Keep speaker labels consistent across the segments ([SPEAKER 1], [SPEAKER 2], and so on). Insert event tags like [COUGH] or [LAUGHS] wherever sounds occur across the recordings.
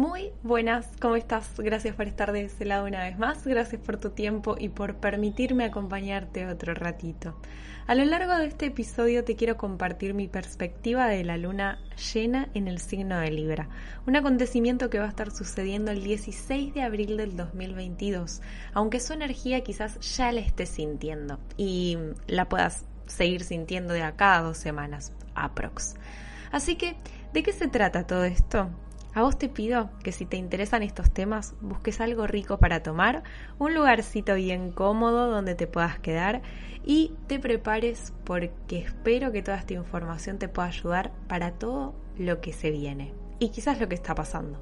[SPEAKER 1] Muy buenas, ¿cómo estás? Gracias por estar de ese lado una vez más, gracias por tu tiempo y por permitirme acompañarte otro ratito. A lo largo de este episodio te quiero compartir mi perspectiva de la luna llena en el signo de Libra, un acontecimiento que va a estar sucediendo el 16 de abril del 2022, aunque su energía quizás ya la estés sintiendo y la puedas seguir sintiendo de acá a dos semanas, aprox. Así que, ¿de qué se trata todo esto? A vos te pido que si te interesan estos temas, busques algo rico para tomar, un lugarcito bien cómodo donde te puedas quedar y te prepares porque espero que toda esta información te pueda ayudar para todo lo que se viene y quizás lo que está pasando.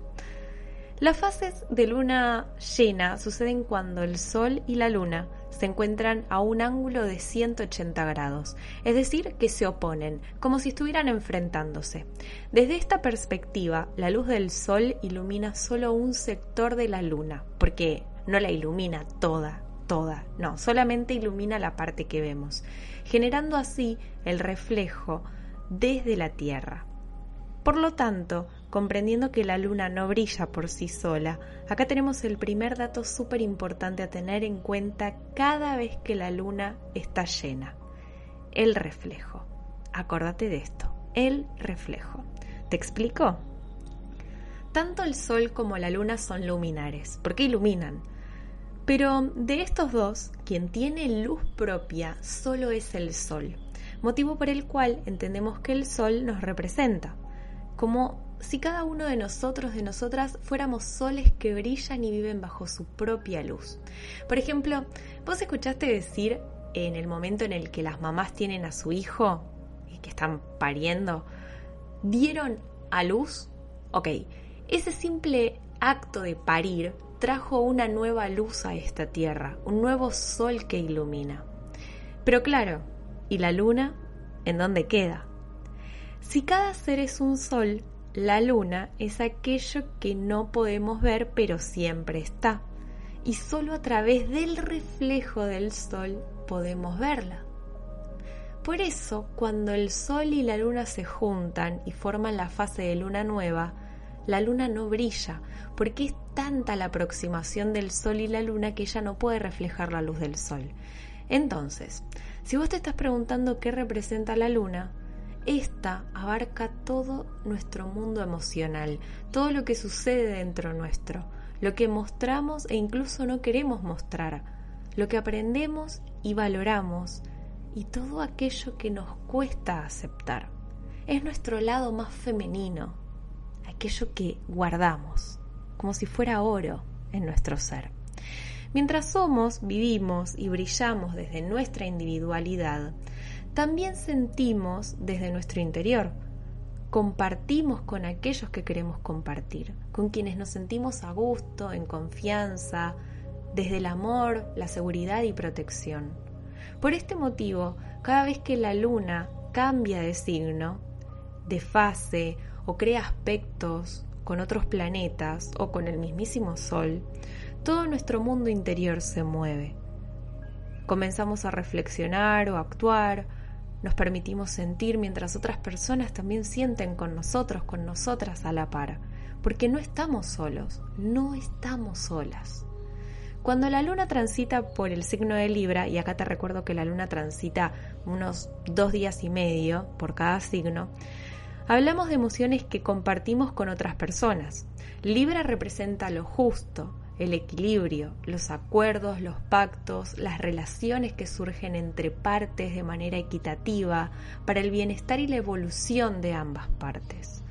[SPEAKER 1] Las fases de luna llena suceden cuando el Sol y la Luna se encuentran a un ángulo de 180 grados, es decir, que se oponen, como si estuvieran enfrentándose. Desde esta perspectiva, la luz del Sol ilumina solo un sector de la Luna, porque no la ilumina toda, toda, no, solamente ilumina la parte que vemos, generando así el reflejo desde la Tierra. Por lo tanto, comprendiendo que la luna no brilla por sí sola, acá tenemos el primer dato súper importante a tener en cuenta cada vez que la luna está llena. El reflejo. Acordate de esto, el reflejo. ¿Te explico? Tanto el sol como la luna son luminares, porque iluminan. Pero de estos dos, quien tiene luz propia solo es el sol, motivo por el cual entendemos que el sol nos representa, como si cada uno de nosotros, de nosotras, fuéramos soles que brillan y viven bajo su propia luz. Por ejemplo, vos escuchaste decir en el momento en el que las mamás tienen a su hijo y que están pariendo, dieron a luz. Ok, ese simple acto de parir trajo una nueva luz a esta tierra, un nuevo sol que ilumina. Pero claro, ¿y la luna? ¿En dónde queda? Si cada ser es un sol, la luna es aquello que no podemos ver pero siempre está. Y solo a través del reflejo del sol podemos verla. Por eso, cuando el sol y la luna se juntan y forman la fase de luna nueva, la luna no brilla, porque es tanta la aproximación del sol y la luna que ella no puede reflejar la luz del sol. Entonces, si vos te estás preguntando qué representa la luna, esta abarca todo nuestro mundo emocional, todo lo que sucede dentro nuestro, lo que mostramos e incluso no queremos mostrar, lo que aprendemos y valoramos y todo aquello que nos cuesta aceptar. Es nuestro lado más femenino, aquello que guardamos, como si fuera oro en nuestro ser. Mientras somos, vivimos y brillamos desde nuestra individualidad, también sentimos desde nuestro interior. Compartimos con aquellos que queremos compartir, con quienes nos sentimos a gusto, en confianza, desde el amor, la seguridad y protección. Por este motivo, cada vez que la luna cambia de signo, de fase o crea aspectos con otros planetas o con el mismísimo Sol, todo nuestro mundo interior se mueve. Comenzamos a reflexionar o actuar, nos permitimos sentir mientras otras personas también sienten con nosotros, con nosotras a la par, porque no estamos solos, no estamos solas. Cuando la luna transita por el signo de Libra, y acá te recuerdo que la luna transita unos dos días y medio por cada signo, hablamos de emociones que compartimos con otras personas. Libra representa lo justo, el equilibrio, los acuerdos, los pactos, las relaciones que surgen entre partes de manera equitativa para el bienestar y la evolución de ambas partes.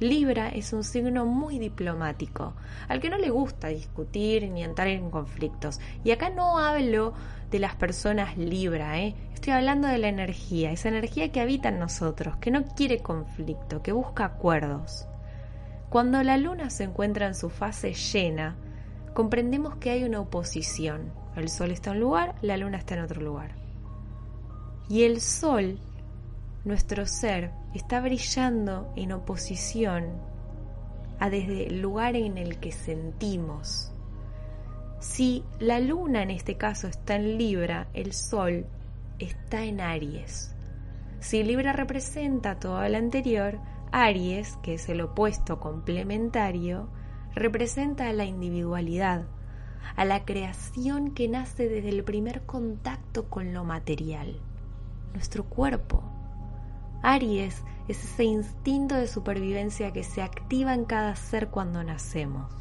[SPEAKER 1] Libra es un signo muy diplomático, al que no le gusta discutir ni entrar en conflictos. Y acá no hablo de las personas Libra, ¿eh? estoy hablando de la energía, esa energía que habita en nosotros, que no quiere conflicto, que busca acuerdos. Cuando la luna se encuentra en su fase llena, comprendemos que hay una oposición. El sol está en un lugar, la luna está en otro lugar. Y el sol, nuestro ser, está brillando en oposición a desde el lugar en el que sentimos. Si la luna en este caso está en Libra, el sol está en Aries. Si Libra representa todo lo anterior, Aries, que es el opuesto complementario, representa a la individualidad, a la creación que nace desde el primer contacto con lo material, nuestro cuerpo. Aries es ese instinto de supervivencia que se activa en cada ser cuando nacemos,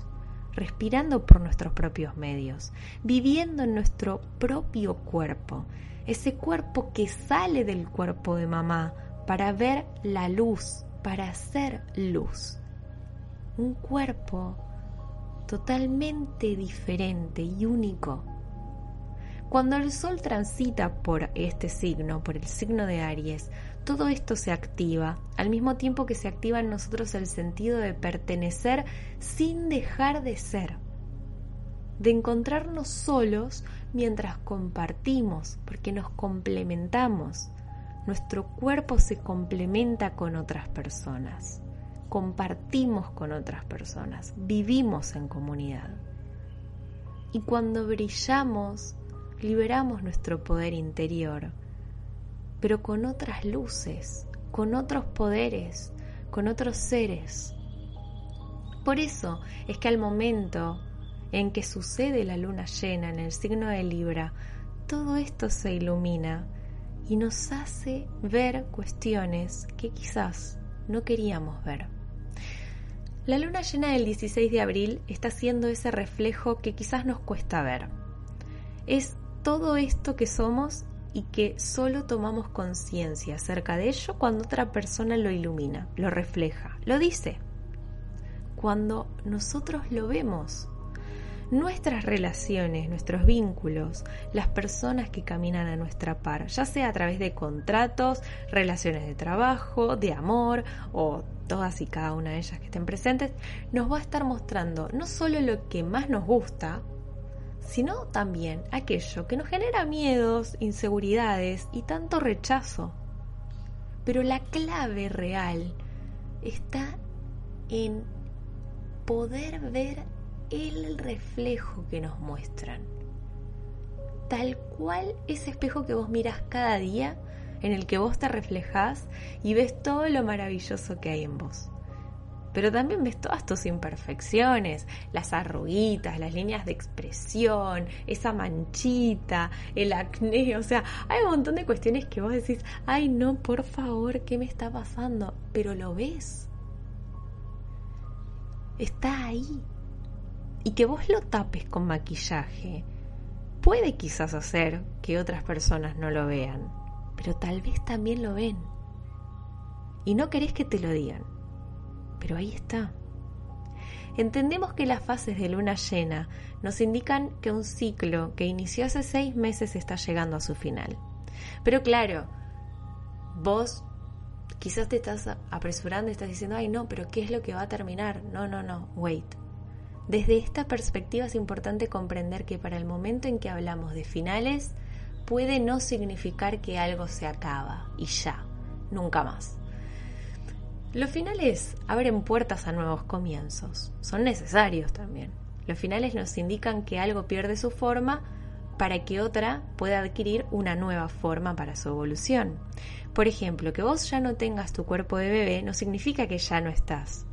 [SPEAKER 1] respirando por nuestros propios medios, viviendo en nuestro propio cuerpo, ese cuerpo que sale del cuerpo de mamá para ver la luz, para hacer luz. Un cuerpo totalmente diferente y único. Cuando el sol transita por este signo, por el signo de Aries, todo esto se activa, al mismo tiempo que se activa en nosotros el sentido de pertenecer sin dejar de ser, de encontrarnos solos mientras compartimos, porque nos complementamos. Nuestro cuerpo se complementa con otras personas compartimos con otras personas, vivimos en comunidad. Y cuando brillamos, liberamos nuestro poder interior, pero con otras luces, con otros poderes, con otros seres. Por eso es que al momento en que sucede la luna llena en el signo de Libra, todo esto se ilumina y nos hace ver cuestiones que quizás no queríamos ver. La luna llena del 16 de abril está siendo ese reflejo que quizás nos cuesta ver. Es todo esto que somos y que solo tomamos conciencia acerca de ello cuando otra persona lo ilumina, lo refleja, lo dice. Cuando nosotros lo vemos, nuestras relaciones, nuestros vínculos, las personas que caminan a nuestra par, ya sea a través de contratos, relaciones de trabajo, de amor o todas y cada una de ellas que estén presentes, nos va a estar mostrando no solo lo que más nos gusta, sino también aquello que nos genera miedos, inseguridades y tanto rechazo. Pero la clave real está en poder ver el reflejo que nos muestran. Tal cual ese espejo que vos miras cada día en el que vos te reflejás y ves todo lo maravilloso que hay en vos. Pero también ves todas tus imperfecciones, las arruguitas, las líneas de expresión, esa manchita, el acné, o sea, hay un montón de cuestiones que vos decís, ay no, por favor, ¿qué me está pasando? Pero lo ves. Está ahí. Y que vos lo tapes con maquillaje puede quizás hacer que otras personas no lo vean pero tal vez también lo ven. Y no querés que te lo digan, pero ahí está. Entendemos que las fases de luna llena nos indican que un ciclo que inició hace seis meses está llegando a su final. Pero claro, vos quizás te estás apresurando y estás diciendo, ay no, pero ¿qué es lo que va a terminar? No, no, no, wait. Desde esta perspectiva es importante comprender que para el momento en que hablamos de finales, puede no significar que algo se acaba y ya, nunca más. Los finales abren puertas a nuevos comienzos, son necesarios también. Los finales nos indican que algo pierde su forma para que otra pueda adquirir una nueva forma para su evolución. Por ejemplo, que vos ya no tengas tu cuerpo de bebé no significa que ya no estás,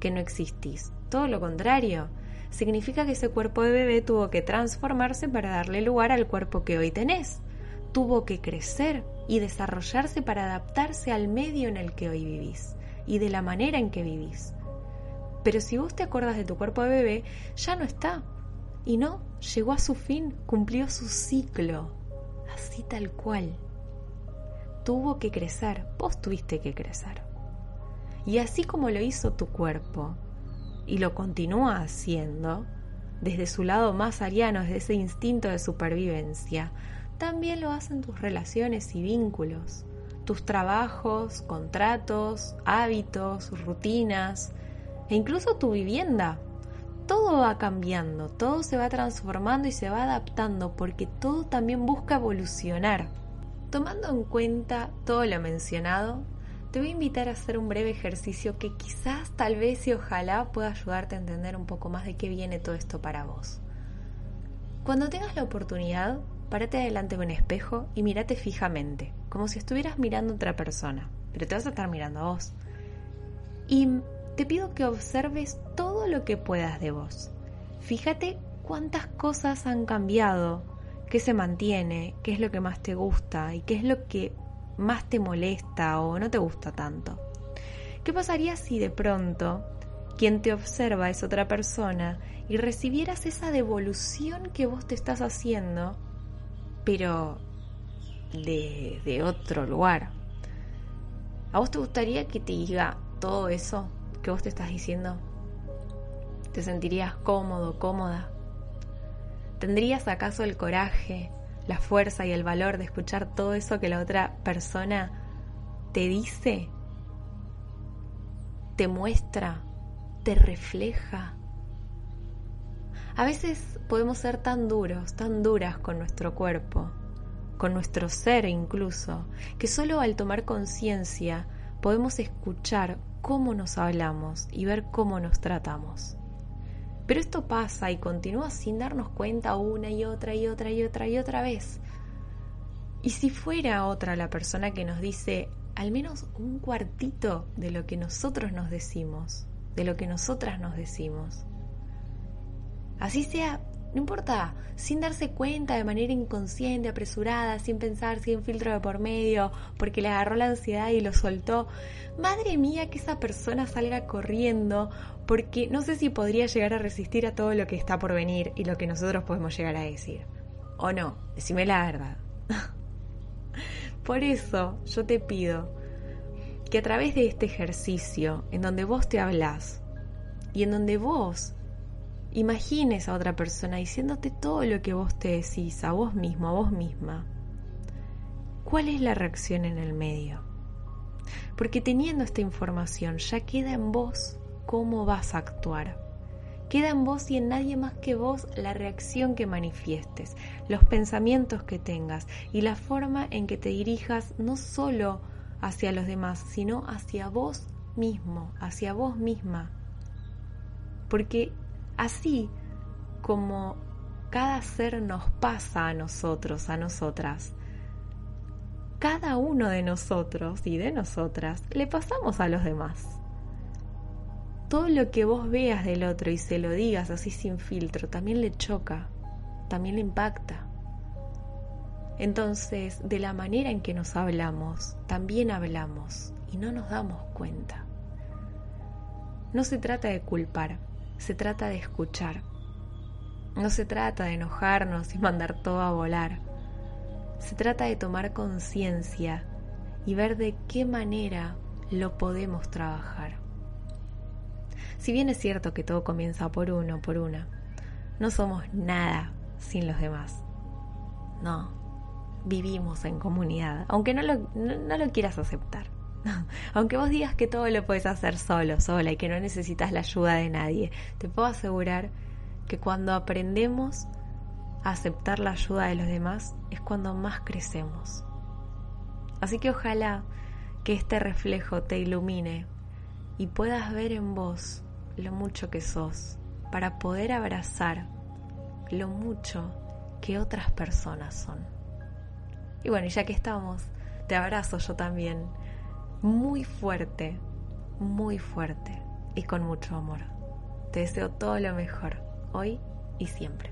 [SPEAKER 1] que no existís. Todo lo contrario, significa que ese cuerpo de bebé tuvo que transformarse para darle lugar al cuerpo que hoy tenés. Tuvo que crecer y desarrollarse para adaptarse al medio en el que hoy vivís y de la manera en que vivís. Pero si vos te acuerdas de tu cuerpo de bebé, ya no está. Y no, llegó a su fin, cumplió su ciclo, así tal cual. Tuvo que crecer, vos tuviste que crecer. Y así como lo hizo tu cuerpo, y lo continúa haciendo, desde su lado más ariano, desde ese instinto de supervivencia, también lo hacen tus relaciones y vínculos, tus trabajos, contratos, hábitos, rutinas. e incluso tu vivienda. Todo va cambiando, todo se va transformando y se va adaptando porque todo también busca evolucionar. Tomando en cuenta todo lo mencionado, te voy a invitar a hacer un breve ejercicio que quizás, tal vez y ojalá pueda ayudarte a entender un poco más de qué viene todo esto para vos. Cuando tengas la oportunidad, párate delante de un espejo y mírate fijamente, como si estuvieras mirando a otra persona, pero te vas a estar mirando a vos. Y te pido que observes todo lo que puedas de vos. Fíjate cuántas cosas han cambiado, qué se mantiene, qué es lo que más te gusta y qué es lo que más te molesta o no te gusta tanto. ¿Qué pasaría si de pronto quien te observa es otra persona y recibieras esa devolución que vos te estás haciendo, pero de, otro lugar? ¿A vos te gustaría que te diga todo eso que vos te estás diciendo? ¿Te sentirías cómodo, cómoda? ¿Tendrías acaso el coraje, la fuerza y el valor de escuchar todo eso que la otra persona te dice? ¿Te muestra? ¿Te refleja? A veces podemos ser tan duros, tan duras con nuestro cuerpo, con nuestro ser incluso, que solo al tomar conciencia podemos escuchar cómo nos hablamos y ver cómo nos tratamos. Pero esto pasa y continúa sin darnos cuenta una y otra y otra y otra y otra vez. Y si fuera otra la persona que nos dice al menos un cuartito de lo que nosotros nos decimos, de lo que nosotras nos decimos. Así sea no importa, sin darse cuenta de manera inconsciente, apresurada, sin pensar, sin filtro de por medio, porque le agarró la ansiedad y lo soltó. Madre mía, que esa persona salga corriendo, porque no sé si podría llegar a resistir a todo lo que está por venir y lo que nosotros podemos llegar a decir. O no, decime la verdad. [LAUGHS] por eso yo te pido que a través de este ejercicio, en donde vos te hablas y en donde vos imagines a otra persona diciéndote todo lo que vos te decís, a vos mismo, a vos misma, ¿cuál es la reacción en el medio? Porque teniendo esta información ya queda en vos cómo vas a actuar. Queda en vos y en nadie más que vos la reacción que manifiestes, los pensamientos que tengas y la forma en que te dirijas no solo hacia los demás, sino hacia vos mismo, hacia vos misma. Porque Así como cada ser nos pasa a nosotros, a nosotras, cada uno de nosotros y de nosotras le pasamos a los demás. Todo lo que vos veas del otro y se lo digas así sin filtro también le choca, también le impacta. Entonces, de la manera en que nos hablamos, también hablamos y no nos damos cuenta. No se trata de culpar, se trata de escuchar. No se trata de enojarnos y mandar todo a volar. Se trata de tomar conciencia y ver de qué manera lo podemos trabajar. Si bien es cierto que todo comienza por uno, por una, no somos nada sin los demás. No, vivimos en comunidad, aunque no lo, no lo quieras aceptar. [LAUGHS] Aunque vos digas que todo lo puedes hacer solo, sola y que no necesitas la ayuda de nadie, te puedo asegurar que cuando aprendemos a aceptar la ayuda de los demás es cuando más crecemos. Así que ojalá que este reflejo te ilumine y puedas ver en vos lo mucho que sos para poder abrazar lo mucho que otras personas son. Y bueno, ya que estamos, te abrazo yo también muy fuerte, muy fuerte y con mucho amor. Te deseo todo lo mejor, hoy y siempre.